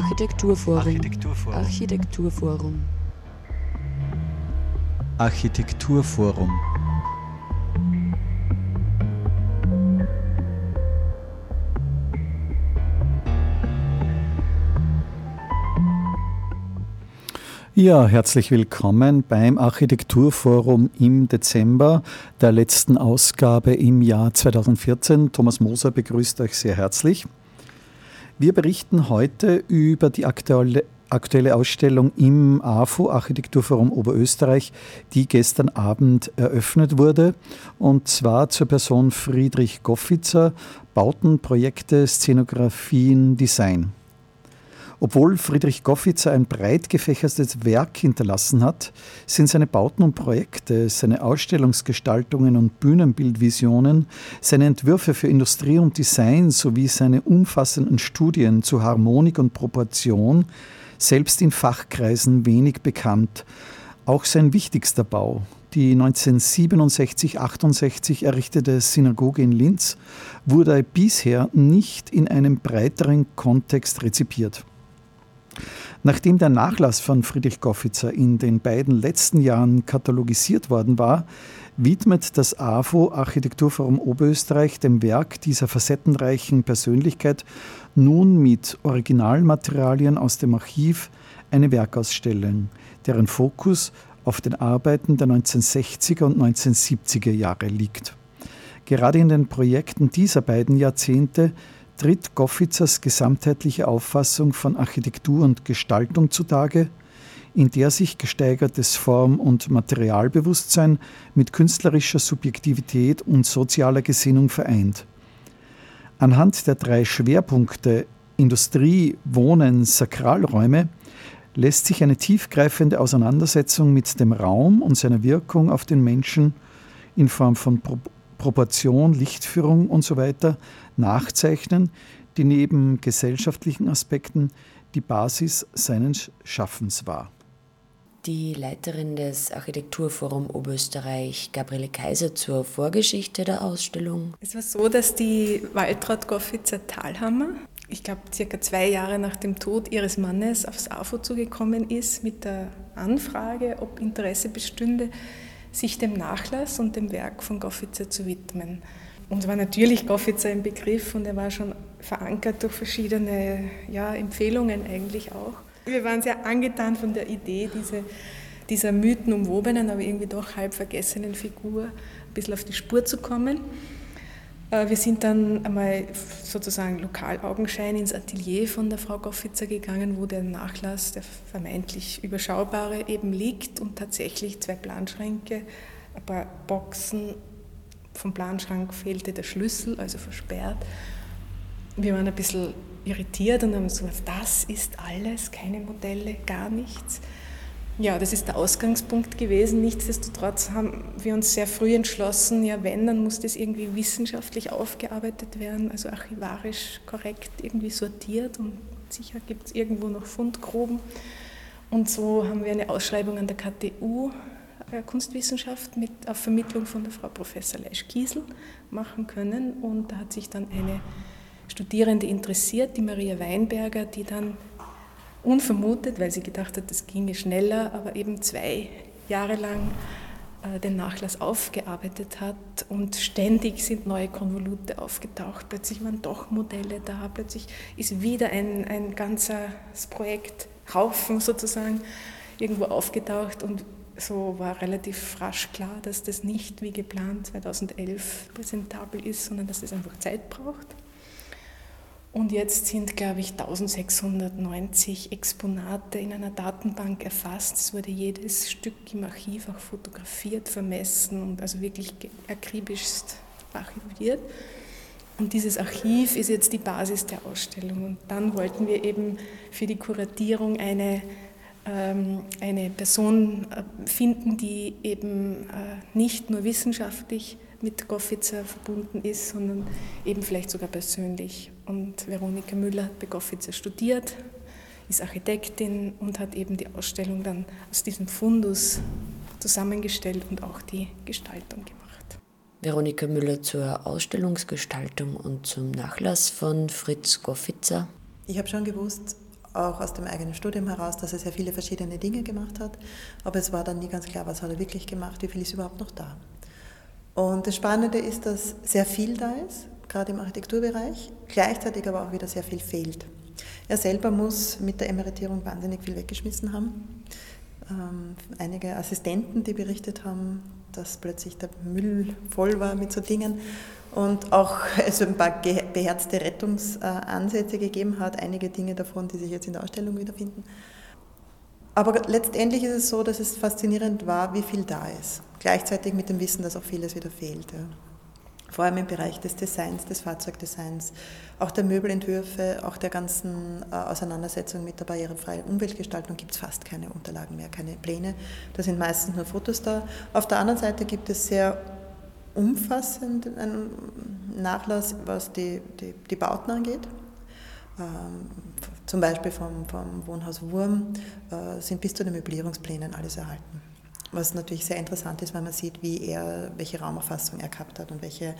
Architekturforum. Architekturforum. Architekturforum. Architekturforum. Ja, herzlich willkommen beim Architekturforum im Dezember der letzten Ausgabe im Jahr 2014. Thomas Moser begrüßt euch sehr herzlich. Wir berichten heute über die aktuelle, aktuelle Ausstellung im AFO, Architekturforum Oberösterreich, die gestern Abend eröffnet wurde. Und zwar zur Person Friedrich Goffitzer, Bauten, Projekte, Szenografien, Design. Obwohl Friedrich Goffitzer ein breit gefächertes Werk hinterlassen hat, sind seine Bauten und Projekte, seine Ausstellungsgestaltungen und Bühnenbildvisionen, seine Entwürfe für Industrie und Design sowie seine umfassenden Studien zu Harmonik und Proportion selbst in Fachkreisen wenig bekannt. Auch sein wichtigster Bau, die 1967-68 errichtete Synagoge in Linz, wurde bisher nicht in einem breiteren Kontext rezipiert. Nachdem der Nachlass von Friedrich Goffitzer in den beiden letzten Jahren katalogisiert worden war, widmet das AFO Architekturforum Oberösterreich dem Werk dieser facettenreichen Persönlichkeit nun mit Originalmaterialien aus dem Archiv eine Werkausstellung, deren Fokus auf den Arbeiten der 1960er und 1970er Jahre liegt. Gerade in den Projekten dieser beiden Jahrzehnte tritt Goffitzers gesamtheitliche Auffassung von Architektur und Gestaltung zutage, in der sich gesteigertes Form- und Materialbewusstsein mit künstlerischer Subjektivität und sozialer Gesinnung vereint. Anhand der drei Schwerpunkte Industrie, Wohnen, Sakralräume lässt sich eine tiefgreifende Auseinandersetzung mit dem Raum und seiner Wirkung auf den Menschen in Form von Pro Proportion, Lichtführung usw. So nachzeichnen, die neben gesellschaftlichen Aspekten die Basis seines Schaffens war. Die Leiterin des Architekturforum Oberösterreich, Gabriele Kaiser, zur Vorgeschichte der Ausstellung. Es war so, dass die Waltraud Goffitzer Thalhammer, ich glaube circa zwei Jahre nach dem Tod ihres Mannes, aufs AFO zugekommen ist mit der Anfrage, ob Interesse bestünde, sich dem Nachlass und dem Werk von Goffitzer zu widmen. Uns war natürlich Goffitzer ein Begriff und er war schon verankert durch verschiedene ja, Empfehlungen eigentlich auch. Wir waren sehr angetan von der Idee, diese, dieser mythenumwobenen, aber irgendwie doch halb vergessenen Figur ein bisschen auf die Spur zu kommen. Äh, wir sind dann einmal sozusagen Lokalaugenschein ins Atelier von der Frau Goffitzer gegangen, wo der Nachlass, der vermeintlich überschaubare, eben liegt und tatsächlich zwei Planschränke, ein paar Boxen vom Planschrank fehlte der Schlüssel, also versperrt. Wir waren ein bisschen irritiert und haben so, das ist alles, keine Modelle, gar nichts. Ja, das ist der Ausgangspunkt gewesen. Nichtsdestotrotz haben wir uns sehr früh entschlossen, ja, wenn, dann muss das irgendwie wissenschaftlich aufgearbeitet werden, also archivarisch korrekt irgendwie sortiert und sicher gibt es irgendwo noch Fundgruben. Und so haben wir eine Ausschreibung an der KTU Kunstwissenschaft mit, auf Vermittlung von der Frau Professor Leisch Kiesel machen können. Und da hat sich dann eine Studierende interessiert, die Maria Weinberger, die dann unvermutet, weil sie gedacht hat, das ginge schneller, aber eben zwei Jahre lang äh, den Nachlass aufgearbeitet hat und ständig sind neue Konvolute aufgetaucht. Plötzlich waren doch Modelle da, plötzlich ist wieder ein, ein ganzes Projekt, Haufen sozusagen, irgendwo aufgetaucht und so war relativ rasch klar, dass das nicht wie geplant 2011 präsentabel ist, sondern dass es einfach Zeit braucht. Und jetzt sind, glaube ich, 1690 Exponate in einer Datenbank erfasst. Es wurde jedes Stück im Archiv auch fotografiert, vermessen und also wirklich akribischst archiviert. Und dieses Archiv ist jetzt die Basis der Ausstellung. Und dann wollten wir eben für die Kuratierung eine eine Person äh, finden, die eben äh, nicht nur wissenschaftlich mit Goffitzer verbunden ist, sondern eben vielleicht sogar persönlich. Und Veronika Müller hat bei Goffitzer studiert, ist Architektin und hat eben die Ausstellung dann aus diesem Fundus zusammengestellt und auch die Gestaltung gemacht. Veronika Müller zur Ausstellungsgestaltung und zum Nachlass von Fritz Goffitzer. Ich habe schon gewusst, auch aus dem eigenen Studium heraus, dass er sehr viele verschiedene Dinge gemacht hat. Aber es war dann nie ganz klar, was hat er wirklich gemacht, wie viel ist überhaupt noch da. Und das Spannende ist, dass sehr viel da ist, gerade im Architekturbereich, gleichzeitig aber auch wieder sehr viel fehlt. Er selber muss mit der Emeritierung wahnsinnig viel weggeschmissen haben. Ähm, einige Assistenten, die berichtet haben, dass plötzlich der Müll voll war mit so Dingen und auch also ein paar beherzte Rettungsansätze gegeben hat, einige Dinge davon, die sich jetzt in der Ausstellung wiederfinden. Aber letztendlich ist es so, dass es faszinierend war, wie viel da ist. Gleichzeitig mit dem Wissen, dass auch vieles wieder fehlt. Vor allem im Bereich des Designs, des Fahrzeugdesigns, auch der Möbelentwürfe, auch der ganzen äh, Auseinandersetzung mit der barrierefreien Umweltgestaltung gibt es fast keine Unterlagen mehr, keine Pläne. Da sind meistens nur Fotos da. Auf der anderen Seite gibt es sehr umfassend einen Nachlass, was die, die, die Bauten angeht. Ähm, zum Beispiel vom, vom Wohnhaus Wurm äh, sind bis zu den Möblierungsplänen alles erhalten. Was natürlich sehr interessant ist, weil man sieht, wie er, welche Raumerfassung er gehabt hat und welche,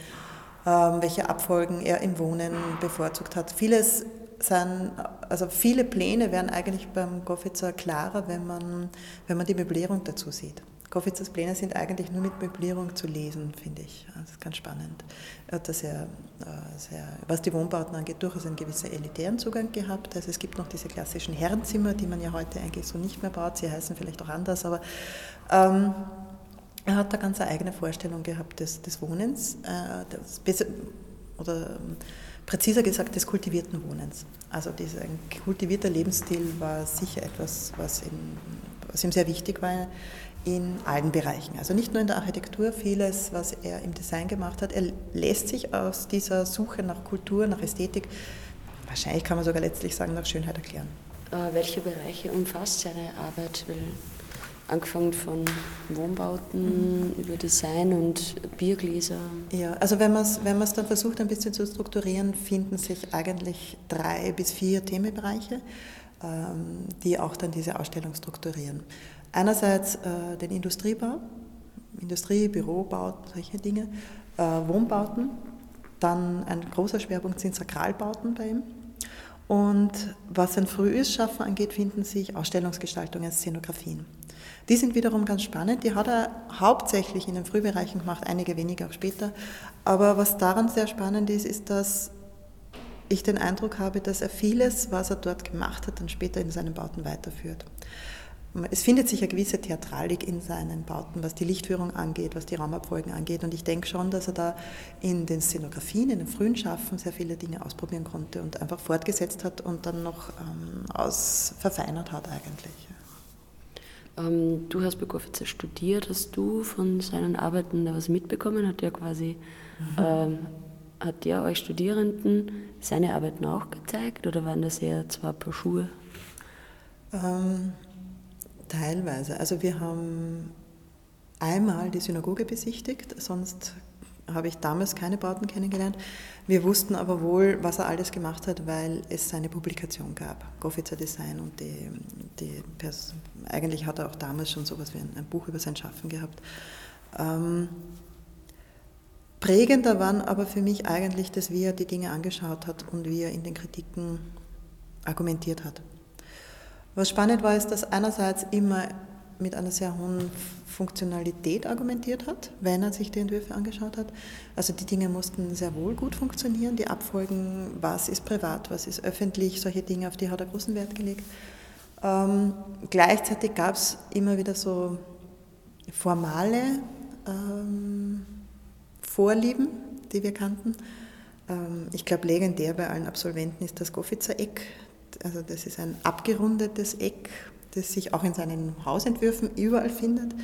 ähm, welche Abfolgen er im Wohnen bevorzugt hat. Vieles sind, also viele Pläne werden eigentlich beim Goffitzer klarer, wenn man, wenn man die Möblierung dazu sieht. Koffitzers Pläne sind eigentlich nur mit Möblierung zu lesen, finde ich. Das ist ganz spannend. Er hat sehr, äh, sehr, was die Wohnbauten angeht, durchaus einen gewissen elitären Zugang gehabt. Also es gibt noch diese klassischen Herrenzimmer, die man ja heute eigentlich so nicht mehr baut. Sie heißen vielleicht auch anders, aber ähm, er hat da ganz eine eigene Vorstellung gehabt des, des Wohnens, äh, des, oder präziser gesagt des kultivierten Wohnens. Also dieser kultivierter Lebensstil war sicher etwas, was ihm, was ihm sehr wichtig war in allen Bereichen. Also nicht nur in der Architektur, vieles, was er im Design gemacht hat. Er lässt sich aus dieser Suche nach Kultur, nach Ästhetik, wahrscheinlich kann man sogar letztlich sagen, nach Schönheit erklären. Äh, welche Bereiche umfasst seine Arbeit? Weil angefangen von Wohnbauten über Design und Biergläser. Ja, also wenn man es wenn dann versucht, ein bisschen zu strukturieren, finden sich eigentlich drei bis vier Themenbereiche, ähm, die auch dann diese Ausstellung strukturieren. Einerseits äh, den Industriebau, Industrie, Bürobauten, solche Dinge, äh, Wohnbauten, dann ein großer Schwerpunkt sind Sakralbauten bei ihm. Und was ein frühes Schaffen angeht, finden sich Ausstellungsgestaltungen, Szenografien. Die sind wiederum ganz spannend. Die hat er hauptsächlich in den Frühbereichen gemacht, einige weniger auch später. Aber was daran sehr spannend ist, ist, dass ich den Eindruck habe, dass er vieles, was er dort gemacht hat, dann später in seinen Bauten weiterführt. Es findet sich eine gewisse Theatralik in seinen Bauten, was die Lichtführung angeht, was die Raumabfolgen angeht. Und ich denke schon, dass er da in den Szenografien, in den frühen Schaffen sehr viele Dinge ausprobieren konnte und einfach fortgesetzt hat und dann noch ähm, aus verfeinert hat eigentlich. Ähm, du hast bei Goffitzer studiert. Hast du von seinen Arbeiten da was mitbekommen? Hat der quasi, mhm. ähm, hat der euch Studierenden seine Arbeiten auch gezeigt oder waren das eher zwei Paar Schuhe? Ähm, Teilweise. Also wir haben einmal die Synagoge besichtigt, sonst habe ich damals keine Bauten kennengelernt. Wir wussten aber wohl, was er alles gemacht hat, weil es seine Publikation gab, Goffitzer Design und die, die eigentlich hat er auch damals schon sowas wie ein, ein Buch über sein Schaffen gehabt. Ähm, prägender waren aber für mich eigentlich, dass wie er die Dinge angeschaut hat und wie er in den Kritiken argumentiert hat. Was spannend war, ist, dass einerseits immer mit einer sehr hohen Funktionalität argumentiert hat, wenn er sich die Entwürfe angeschaut hat. Also die Dinge mussten sehr wohl gut funktionieren, die Abfolgen, was ist privat, was ist öffentlich, solche Dinge, auf die hat er großen Wert gelegt. Ähm, gleichzeitig gab es immer wieder so formale ähm, Vorlieben, die wir kannten. Ähm, ich glaube, legendär bei allen Absolventen ist das Goffitzer Eck, also das ist ein abgerundetes Eck, das sich auch in seinen Hausentwürfen überall findet,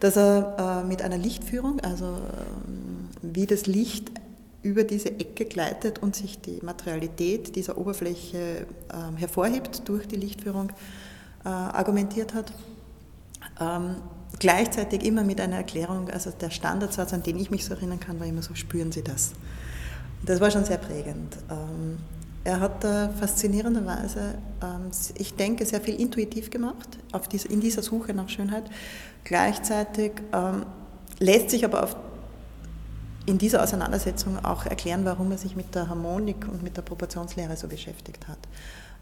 dass er äh, mit einer Lichtführung, also ähm, wie das Licht über diese Ecke gleitet und sich die Materialität dieser Oberfläche ähm, hervorhebt durch die Lichtführung, äh, argumentiert hat. Ähm, gleichzeitig immer mit einer Erklärung, also der Standardsatz, an den ich mich so erinnern kann, war immer so, spüren Sie das. Das war schon sehr prägend. Er hat da faszinierenderweise, ähm, ich denke, sehr viel intuitiv gemacht in dieser Suche nach Schönheit. Gleichzeitig ähm, lässt sich aber in dieser Auseinandersetzung auch erklären, warum er sich mit der Harmonik und mit der Proportionslehre so beschäftigt hat.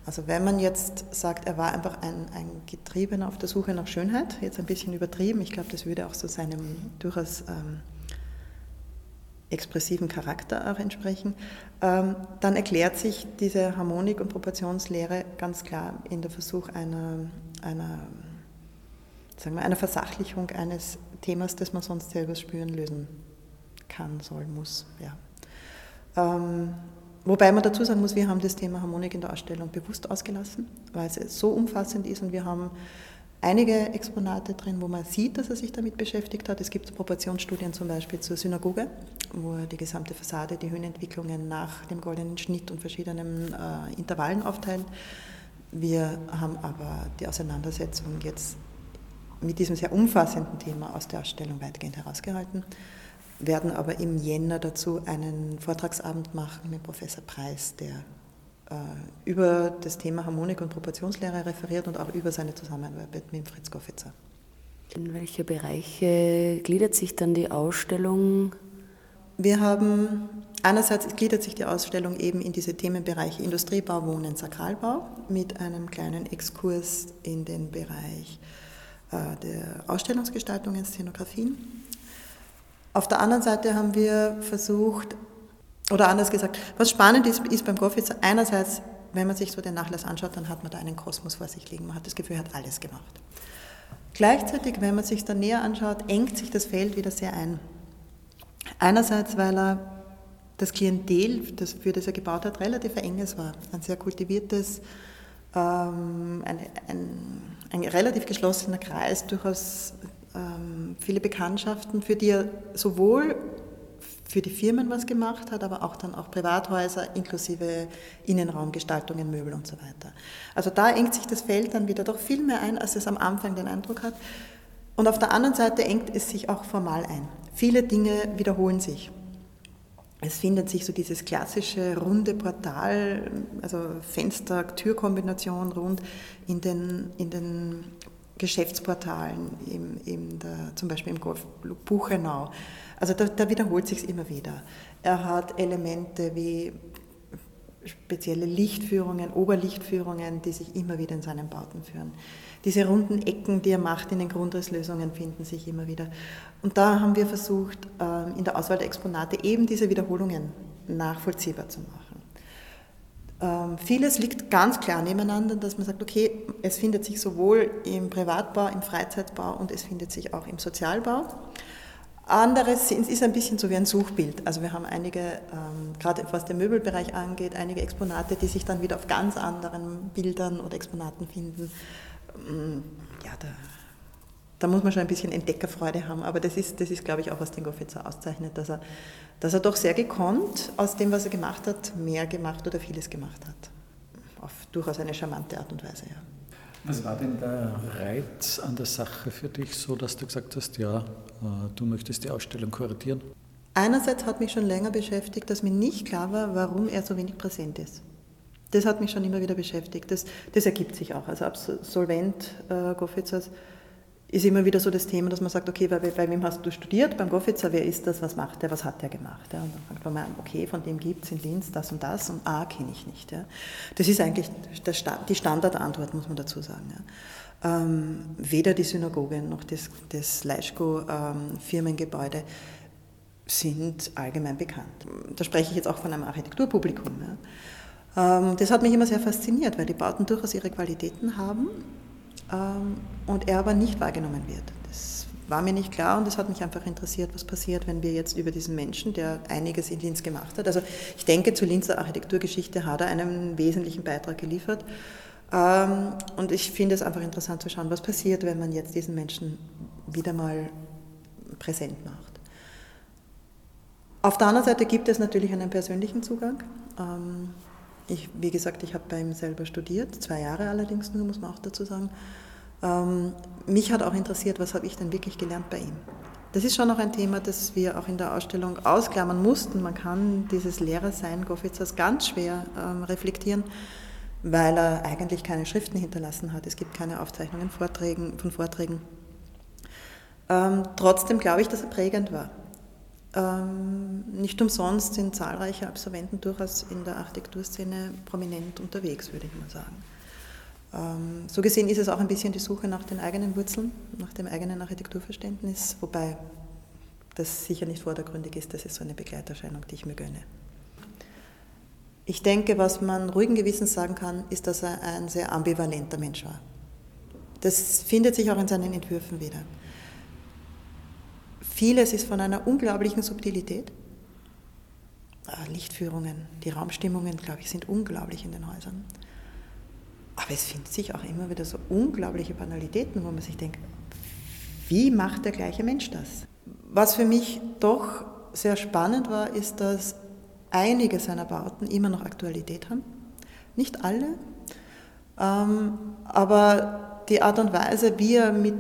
Also wenn man jetzt sagt, er war einfach ein, ein Getriebener auf der Suche nach Schönheit, jetzt ein bisschen übertrieben, ich glaube, das würde auch so seinem durchaus ähm, expressiven Charakter auch entsprechen, ähm, dann erklärt sich diese Harmonik- und Proportionslehre ganz klar in der Versuch einer, einer, sagen wir, einer Versachlichung eines Themas, das man sonst selber spüren, lösen kann, soll, muss. Ja. Ähm, Wobei man dazu sagen muss, wir haben das Thema Harmonik in der Ausstellung bewusst ausgelassen, weil es so umfassend ist und wir haben einige Exponate drin, wo man sieht, dass er sich damit beschäftigt hat. Es gibt Proportionsstudien zum Beispiel zur Synagoge, wo er die gesamte Fassade, die Höhenentwicklungen nach dem goldenen Schnitt und verschiedenen äh, Intervallen aufteilt. Wir haben aber die Auseinandersetzung jetzt mit diesem sehr umfassenden Thema aus der Ausstellung weitgehend herausgehalten werden aber im Jänner dazu einen Vortragsabend machen mit Professor Preis, der über das Thema Harmonik und Proportionslehre referiert und auch über seine Zusammenarbeit mit Fritz Goffitzer. In welche Bereiche gliedert sich dann die Ausstellung? Wir haben einerseits gliedert sich die Ausstellung eben in diese Themenbereiche Industriebau, Wohnen, Sakralbau mit einem kleinen Exkurs in den Bereich äh, der Ausstellungsgestaltungen, Szenografien auf der anderen Seite haben wir versucht, oder anders gesagt, was spannend ist, ist beim Goffitzer einerseits, wenn man sich so den Nachlass anschaut, dann hat man da einen Kosmos vor sich liegen. Man hat das Gefühl, er hat alles gemacht. Gleichzeitig, wenn man sich dann näher anschaut, engt sich das Feld wieder sehr ein. Einerseits, weil er das Klientel, das für das er gebaut hat, relativ enges war. Ein sehr kultiviertes, ähm, ein, ein, ein relativ geschlossener Kreis, durchaus ähm, viele Bekanntschaften, für die er sowohl für die Firmen was gemacht hat, aber auch dann auch Privathäuser inklusive Innenraumgestaltungen, Möbel und so weiter. Also da engt sich das Feld dann wieder doch viel mehr ein, als es am Anfang den Eindruck hat. Und auf der anderen Seite engt es sich auch formal ein. Viele Dinge wiederholen sich. Es findet sich so dieses klassische runde Portal, also Fenster-Türkombination rund in den, in den Geschäftsportalen, im, im der, zum Beispiel im Golf Buchenau. Also da, da wiederholt sich immer wieder. Er hat Elemente wie spezielle Lichtführungen, Oberlichtführungen, die sich immer wieder in seinen Bauten führen. Diese runden Ecken, die er macht in den Grundrisslösungen, finden sich immer wieder. Und da haben wir versucht, ähm, in der Auswahl der Exponate eben diese Wiederholungen nachvollziehbar zu machen. Ähm, vieles liegt ganz klar nebeneinander, dass man sagt, okay, es findet sich sowohl im Privatbau, im Freizeitbau und es findet sich auch im Sozialbau. Anderes ist ein bisschen so wie ein Suchbild. Also wir haben einige, ähm, gerade was den Möbelbereich angeht, einige Exponate, die sich dann wieder auf ganz anderen Bildern oder Exponaten finden. Ähm, ja, da, da muss man schon ein bisschen Entdeckerfreude haben, aber das ist, das ist glaube ich, auch was den Goffitzer auszeichnet, dass er dass er doch sehr gekonnt aus dem, was er gemacht hat, mehr gemacht oder vieles gemacht hat. Auf durchaus eine charmante Art und Weise, ja. Was war denn der Reiz an der Sache für dich, so dass du gesagt hast, ja, äh, du möchtest die Ausstellung kuratieren? Einerseits hat mich schon länger beschäftigt, dass mir nicht klar war, warum er so wenig präsent ist. Das hat mich schon immer wieder beschäftigt. Das, das ergibt sich auch. Also Absolvent äh, Goffitzers ist immer wieder so das Thema, dass man sagt, okay, bei, bei wem hast du studiert? Beim Goffitzer, wer ist das, was macht der, was hat der gemacht? Ja, und dann fragt man, okay, von dem gibt es in Linz das und das und A kenne ich nicht. Ja. Das ist eigentlich die Standardantwort, muss man dazu sagen. Ja. Ähm, weder die Synagoge noch das, das Leischko-Firmengebäude ähm, sind allgemein bekannt. Da spreche ich jetzt auch von einem Architekturpublikum. Ja. Ähm, das hat mich immer sehr fasziniert, weil die Bauten durchaus ihre Qualitäten haben und er aber nicht wahrgenommen wird. Das war mir nicht klar und es hat mich einfach interessiert, was passiert, wenn wir jetzt über diesen Menschen, der einiges in Linz gemacht hat, also ich denke, zur Linzer Architekturgeschichte hat er einen wesentlichen Beitrag geliefert. Ähm, und ich finde es einfach interessant zu schauen, was passiert, wenn man jetzt diesen Menschen wieder mal präsent macht. Auf der anderen Seite gibt es natürlich einen persönlichen Zugang. Ich, wie gesagt, ich habe bei ihm selber studiert, zwei Jahre allerdings nur, muss man auch dazu sagen. Ähm, mich hat auch interessiert, was habe ich denn wirklich gelernt bei ihm. Das ist schon noch ein Thema, das wir auch in der Ausstellung ausklammern mussten. Man kann dieses Lehrersein Goffitzers ganz schwer ähm, reflektieren, weil er eigentlich keine Schriften hinterlassen hat. Es gibt keine Aufzeichnungen Vorträgen, von Vorträgen. Ähm, trotzdem glaube ich, dass er prägend war. Ähm, nicht umsonst sind zahlreiche Absolventen durchaus in der Architekturszene prominent unterwegs, würde ich mal sagen. Ähm, so gesehen ist es auch ein bisschen die Suche nach den eigenen Wurzeln, nach dem eigenen Architekturverständnis, wobei das sicher nicht vordergründig ist, das ist so eine Begleiterscheinung, die ich mir gönne. Ich denke, was man ruhigen Gewissens sagen kann, ist, dass er ein sehr ambivalenter Mensch war. Das findet sich auch in seinen Entwürfen wieder. Vieles ist von einer unglaublichen Subtilität. Ah, Lichtführungen, die Raumstimmungen, glaube ich, sind unglaublich in den Häusern. Aber es findet sich auch immer wieder so unglaubliche Banalitäten, wo man sich denkt, wie macht der gleiche Mensch das? Was für mich doch sehr spannend war, ist, dass einige seiner Bauten immer noch Aktualität haben. Nicht alle, ähm, aber die Art und Weise, wie er mit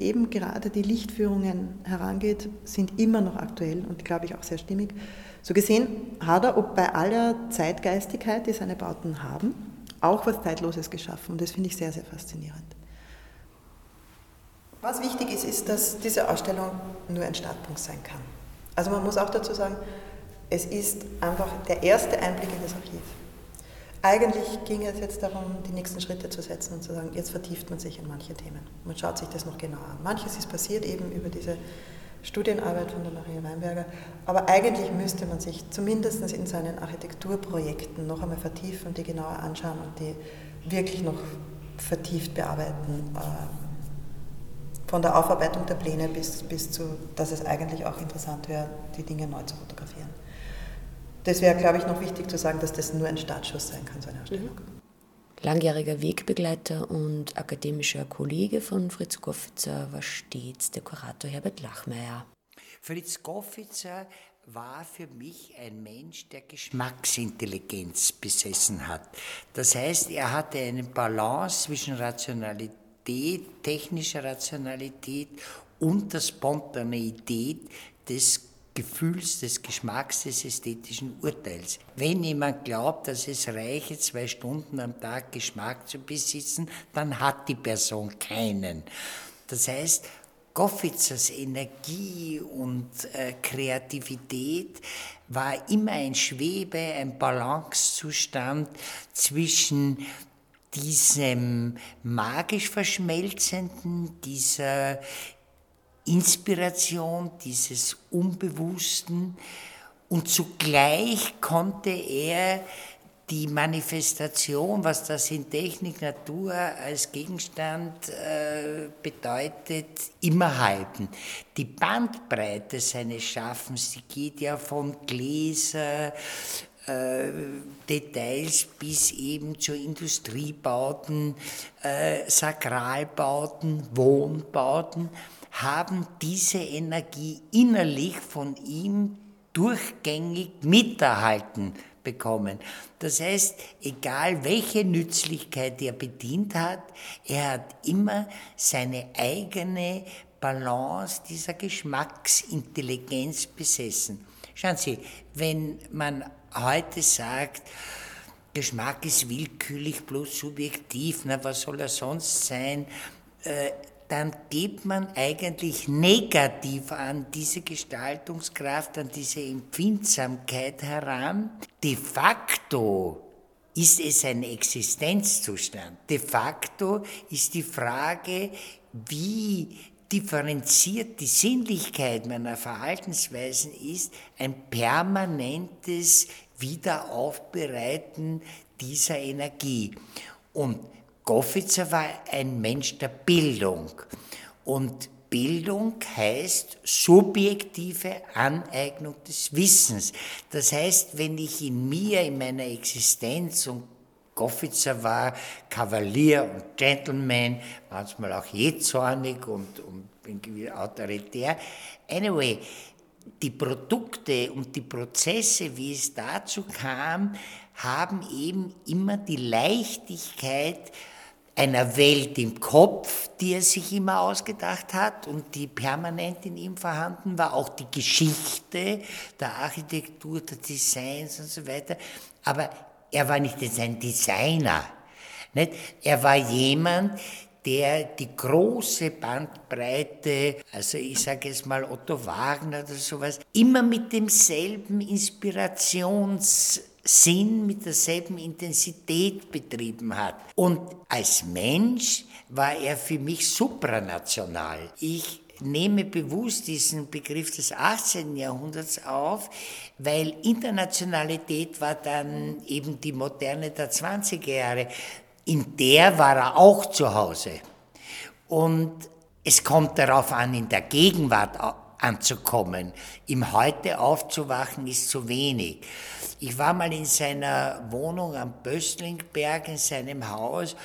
eben gerade die Lichtführungen herangeht, sind immer noch aktuell und glaube ich auch sehr stimmig. So gesehen hat er, ob bei aller Zeitgeistigkeit, die seine Bauten haben, auch was Zeitloses geschaffen und das finde ich sehr, sehr faszinierend. Was wichtig ist, ist, dass diese Ausstellung nur ein Startpunkt sein kann. Also man muss auch dazu sagen, es ist einfach der erste Einblick in das Archiv. Eigentlich ging es jetzt darum, die nächsten Schritte zu setzen und zu sagen, jetzt vertieft man sich in manche Themen. Man schaut sich das noch genauer an. Manches ist passiert eben über diese Studienarbeit von der Maria Weinberger, aber eigentlich müsste man sich zumindest in seinen Architekturprojekten noch einmal vertiefen und die genauer anschauen und die wirklich noch vertieft bearbeiten. Äh, von der Aufarbeitung der Pläne bis, bis zu, dass es eigentlich auch interessant wäre, die Dinge neu zu fotografieren. Das wäre, glaube ich, noch wichtig zu sagen, dass das nur ein Startschuss sein kann, so eine Ausstellung. Mhm. Langjähriger Wegbegleiter und akademischer Kollege von Fritz Goffitzer war stets der Kurator Herbert Lachmeier. Fritz Goffitzer war für mich ein Mensch, der Geschmacksintelligenz besessen hat. Das heißt, er hatte eine Balance zwischen Rationalität, technischer Rationalität und der Spontaneität des Gefühls, des Geschmacks, des ästhetischen Urteils. Wenn jemand glaubt, dass es reiche, zwei Stunden am Tag Geschmack zu besitzen, dann hat die Person keinen. Das heißt, Goffitzers Energie und äh, Kreativität war immer ein Schwebe, ein Balancezustand zwischen diesem magisch Verschmelzenden, dieser Inspiration, dieses Unbewussten und zugleich konnte er die Manifestation, was das in Technik, Natur als Gegenstand äh, bedeutet, immer halten. Die Bandbreite seines Schaffens, die geht ja von Gläser, äh, Details bis eben zu Industriebauten, äh, Sakralbauten, Wohnbauten haben diese Energie innerlich von ihm durchgängig miterhalten bekommen. Das heißt, egal welche Nützlichkeit er bedient hat, er hat immer seine eigene Balance dieser Geschmacksintelligenz besessen. Schauen Sie, wenn man heute sagt, Geschmack ist willkürlich, bloß subjektiv, na, was soll er sonst sein? Äh, dann geht man eigentlich negativ an diese Gestaltungskraft, an diese Empfindsamkeit heran. De facto ist es ein Existenzzustand. De facto ist die Frage, wie differenziert die Sinnlichkeit meiner Verhaltensweisen ist, ein permanentes Wiederaufbereiten dieser Energie. Und Goffitzer war ein Mensch der Bildung. Und Bildung heißt subjektive Aneignung des Wissens. Das heißt, wenn ich in mir, in meiner Existenz, und Goffitzer war Kavalier und Gentleman, manchmal auch jähzornig und, und irgendwie autoritär. Anyway, die Produkte und die Prozesse, wie es dazu kam, haben eben immer die Leichtigkeit, einer Welt im Kopf, die er sich immer ausgedacht hat und die permanent in ihm vorhanden war, auch die Geschichte der Architektur, der Designs und so weiter. Aber er war nicht jetzt ein Designer. Nicht? Er war jemand, der die große Bandbreite, also ich sage jetzt mal Otto Wagner oder sowas, immer mit demselben Inspirationssinn, mit derselben Intensität betrieben hat. Und als Mensch war er für mich supranational. Ich nehme bewusst diesen Begriff des 18. Jahrhunderts auf, weil Internationalität war dann eben die Moderne der 20er Jahre. In der war er auch zu Hause. Und es kommt darauf an, in der Gegenwart anzukommen. Im Heute aufzuwachen ist zu wenig. Ich war mal in seiner Wohnung am Böstlingberg, in seinem Haus,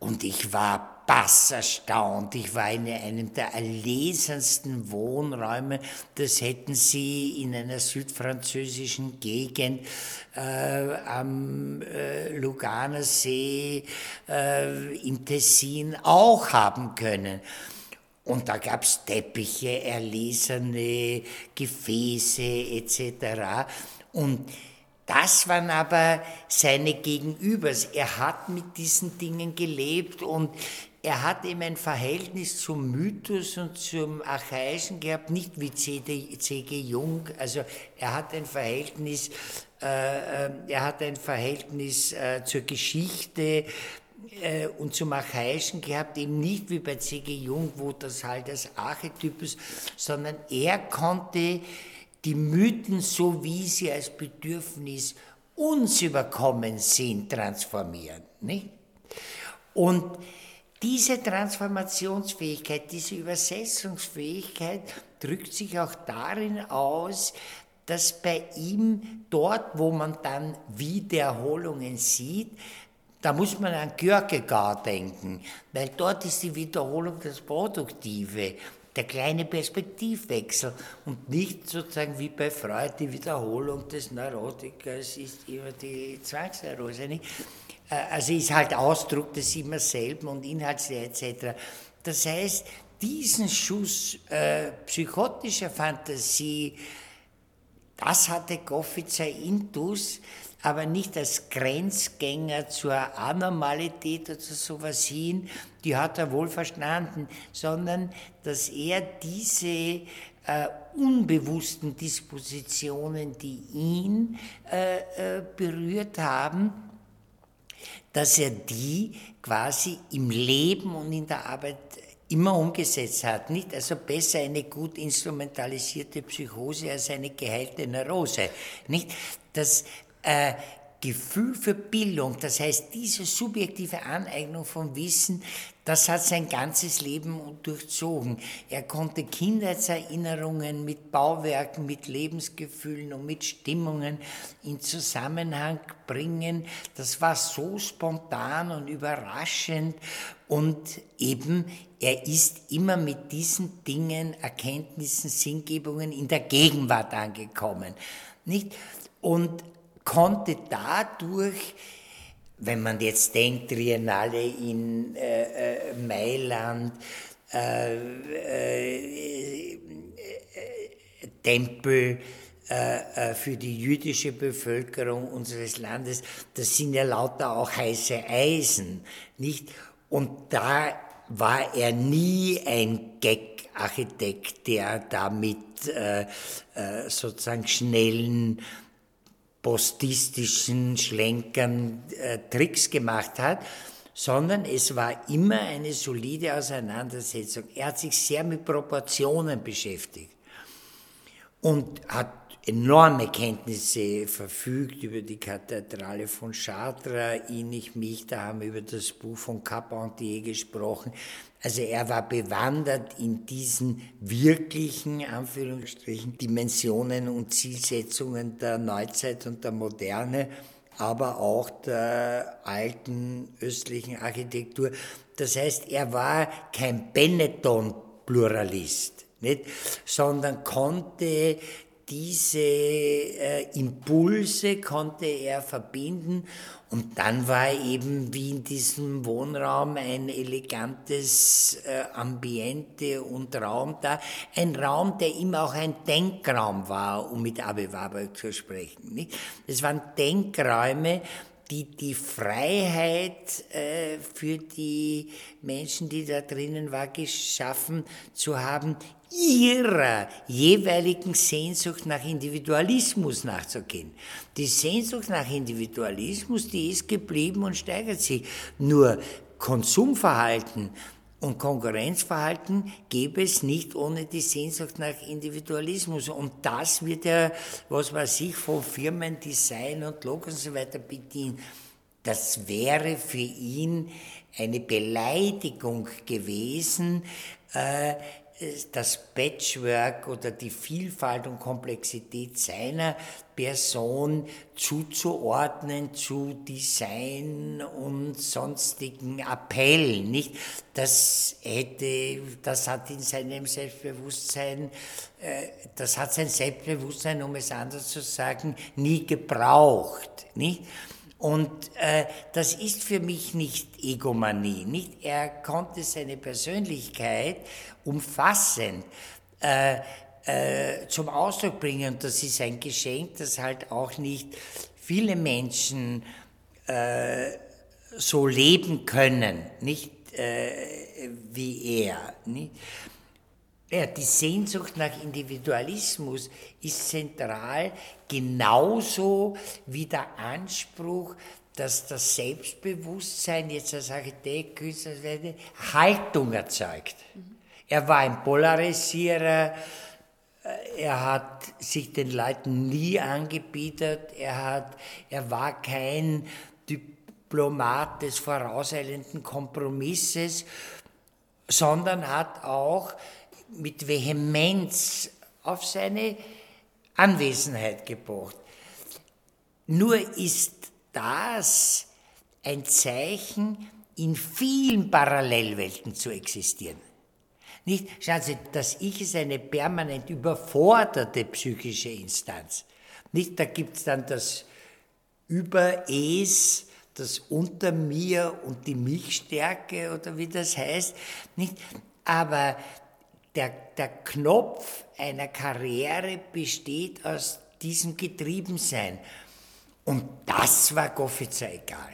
und ich war bass erstaunt. Ich war in einem der erlesensten Wohnräume. Das hätten Sie in einer südfranzösischen Gegend äh, am äh, Luganer See, äh, im Tessin auch haben können. Und da gab es Teppiche, erlesene Gefäße etc. Und das waren aber seine Gegenübers. Er hat mit diesen Dingen gelebt und er hat eben ein Verhältnis zum Mythos und zum Archaischen gehabt, nicht wie C.G. Jung. Also er hat ein Verhältnis, äh, äh, er hat ein Verhältnis äh, zur Geschichte äh, und zum Archaischen gehabt, eben nicht wie bei C.G. Jung, wo das halt als Archetyp ist, sondern er konnte die Mythen, so wie sie als Bedürfnis uns überkommen sind, transformieren. Nicht? Und diese Transformationsfähigkeit, diese Übersetzungsfähigkeit drückt sich auch darin aus, dass bei ihm dort, wo man dann Wiederholungen sieht, da muss man an Kierkegaard denken, weil dort ist die Wiederholung das Produktive der kleine Perspektivwechsel und nicht sozusagen wie bei Freud die Wiederholung des Neurotikers ist immer die Zwangsneurose. Äh, also ist halt Ausdruck des immer selben und inhaltsleer etc. Das heißt, diesen Schuss äh, psychotischer Fantasie, das hatte Goffitzer intus, aber nicht als Grenzgänger zur Anormalität oder sowas hin, die hat er wohl verstanden, sondern dass er diese äh, unbewussten Dispositionen, die ihn äh, äh, berührt haben, dass er die quasi im Leben und in der Arbeit immer umgesetzt hat. Nicht also besser eine gut instrumentalisierte Psychose als eine geheilte Neurose. Nicht? Das äh, Gefühl für Bildung, das heißt diese subjektive Aneignung von Wissen, das hat sein ganzes Leben durchzogen. Er konnte Kindheitserinnerungen mit Bauwerken, mit Lebensgefühlen und mit Stimmungen in Zusammenhang bringen. Das war so spontan und überraschend und eben er ist immer mit diesen Dingen, Erkenntnissen, Sinngebungen in der Gegenwart angekommen. Nicht? Und konnte dadurch, wenn man jetzt denkt, Triennale in äh, äh Mailand, äh, äh, Tempel äh, für die jüdische Bevölkerung unseres Landes, das sind ja lauter auch heiße Eisen, nicht? Und da war er nie ein Gag-Architekt, der damit äh, äh, sozusagen schnellen postistischen Schlenkern äh, Tricks gemacht hat, sondern es war immer eine solide Auseinandersetzung. Er hat sich sehr mit Proportionen beschäftigt und hat enorme Kenntnisse verfügt über die Kathedrale von Chartres, ihn, ich, mich, da haben wir über das Buch von Carpentier gesprochen. Also er war bewandert in diesen wirklichen, Anführungsstrichen, Dimensionen und Zielsetzungen der Neuzeit und der Moderne, aber auch der alten östlichen Architektur. Das heißt, er war kein Benetton-Pluralist, nicht? sondern konnte diese äh, Impulse konnte er verbinden und dann war eben wie in diesem Wohnraum ein elegantes äh, Ambiente und Raum da, ein Raum, der immer auch ein Denkraum war, um mit Abe Warburg zu sprechen. Nicht? Es waren Denkräume, die die Freiheit äh, für die Menschen, die da drinnen war, geschaffen zu haben, ihrer jeweiligen Sehnsucht nach Individualismus nachzugehen. Die Sehnsucht nach Individualismus, die ist geblieben und steigert sich. Nur Konsumverhalten und Konkurrenzverhalten gäbe es nicht ohne die Sehnsucht nach Individualismus. Und das wird ja, was weiß ich, von Firmen, Design und Logo und so weiter bedient. Das wäre für ihn eine Beleidigung gewesen, äh, das Patchwork oder die Vielfalt und Komplexität seiner Person zuzuordnen zu Design und sonstigen Appellen, nicht? Das hätte, das hat in seinem Selbstbewusstsein, äh, das hat sein Selbstbewusstsein, um es anders zu sagen, nie gebraucht, nicht? Und äh, das ist für mich nicht Egomanie. Nicht? Er konnte seine Persönlichkeit umfassend äh, äh, zum Ausdruck bringen. Und das ist ein Geschenk, das halt auch nicht viele Menschen äh, so leben können, nicht äh, wie er. Nicht? Ja, die Sehnsucht nach Individualismus ist zentral, genauso wie der Anspruch, dass das Selbstbewusstsein jetzt als Architekt, Künstler, Haltung erzeugt. Mhm. Er war ein Polarisierer, er hat sich den Leuten nie angebietet, er, hat, er war kein Diplomat des vorauseilenden Kompromisses, sondern hat auch mit Vehemenz auf seine Anwesenheit gebracht. Nur ist das ein Zeichen, in vielen Parallelwelten zu existieren. Nicht, schauen Sie, das Ich ist eine permanent überforderte psychische Instanz. Nicht, da gibt es dann das Über-Es, das Unter mir und die Milchstärke oder wie das heißt. Nicht? Aber der, der Knopf einer Karriere besteht aus diesem Getriebensein. Und das war Goffitzer egal.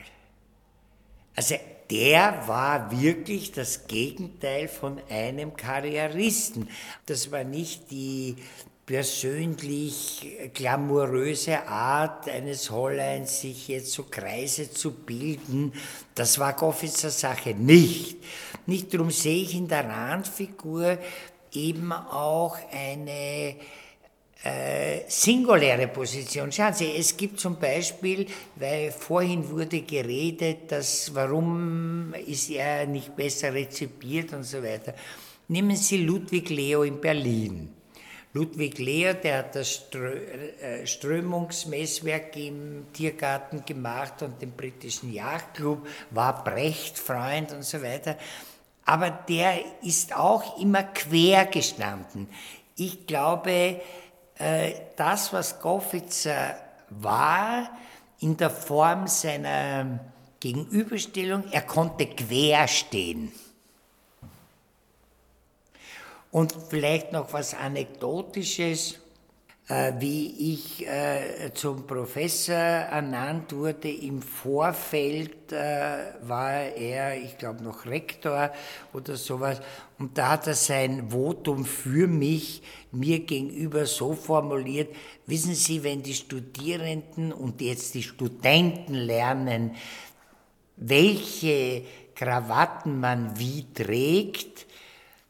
Also der war wirklich das Gegenteil von einem Karrieristen. Das war nicht die persönlich glamouröse Art eines Holleins, sich jetzt so Kreise zu bilden, das war Goffitzer Sache nicht. Nicht darum sehe ich in der Randfigur eben auch eine äh, singuläre Position. Schauen Sie, es gibt zum Beispiel, weil vorhin wurde geredet, dass warum ist er nicht besser rezipiert und so weiter. Nehmen Sie Ludwig Leo in Berlin. Ludwig Leo, der hat das äh, Strömungsmesswerk im Tiergarten gemacht und den britischen Jagdclub, war Brecht-Freund und so weiter. Aber der ist auch immer quer gestanden. Ich glaube, äh, das, was Goffitzer war, in der Form seiner Gegenüberstellung, er konnte quer stehen. Und vielleicht noch was Anekdotisches, wie ich äh, zum Professor ernannt wurde. Im Vorfeld äh, war er, ich glaube, noch Rektor oder sowas. Und da hat er sein Votum für mich mir gegenüber so formuliert, wissen Sie, wenn die Studierenden und jetzt die Studenten lernen, welche Krawatten man wie trägt,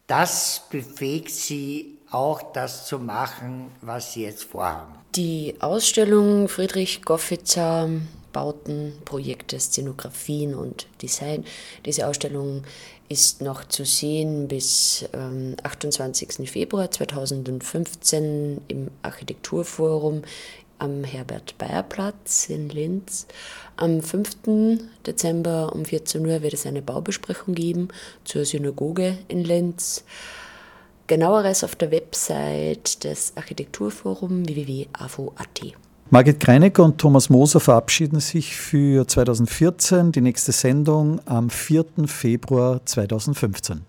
das befähigt sie auch das zu machen, was sie jetzt vorhaben. Die Ausstellung Friedrich Goffitzer Bauten, Projekte, Szenografien und Design. Diese Ausstellung ist noch zu sehen bis ähm, 28. Februar 2015 im Architekturforum am Herbert-Bayer-Platz in Linz. Am 5. Dezember um 14 Uhr wird es eine Baubesprechung geben zur Synagoge in Linz. Genaueres auf der Website des Architekturforums www.afo.at. Margit Kreinecker und Thomas Moser verabschieden sich für 2014. Die nächste Sendung am 4. Februar 2015.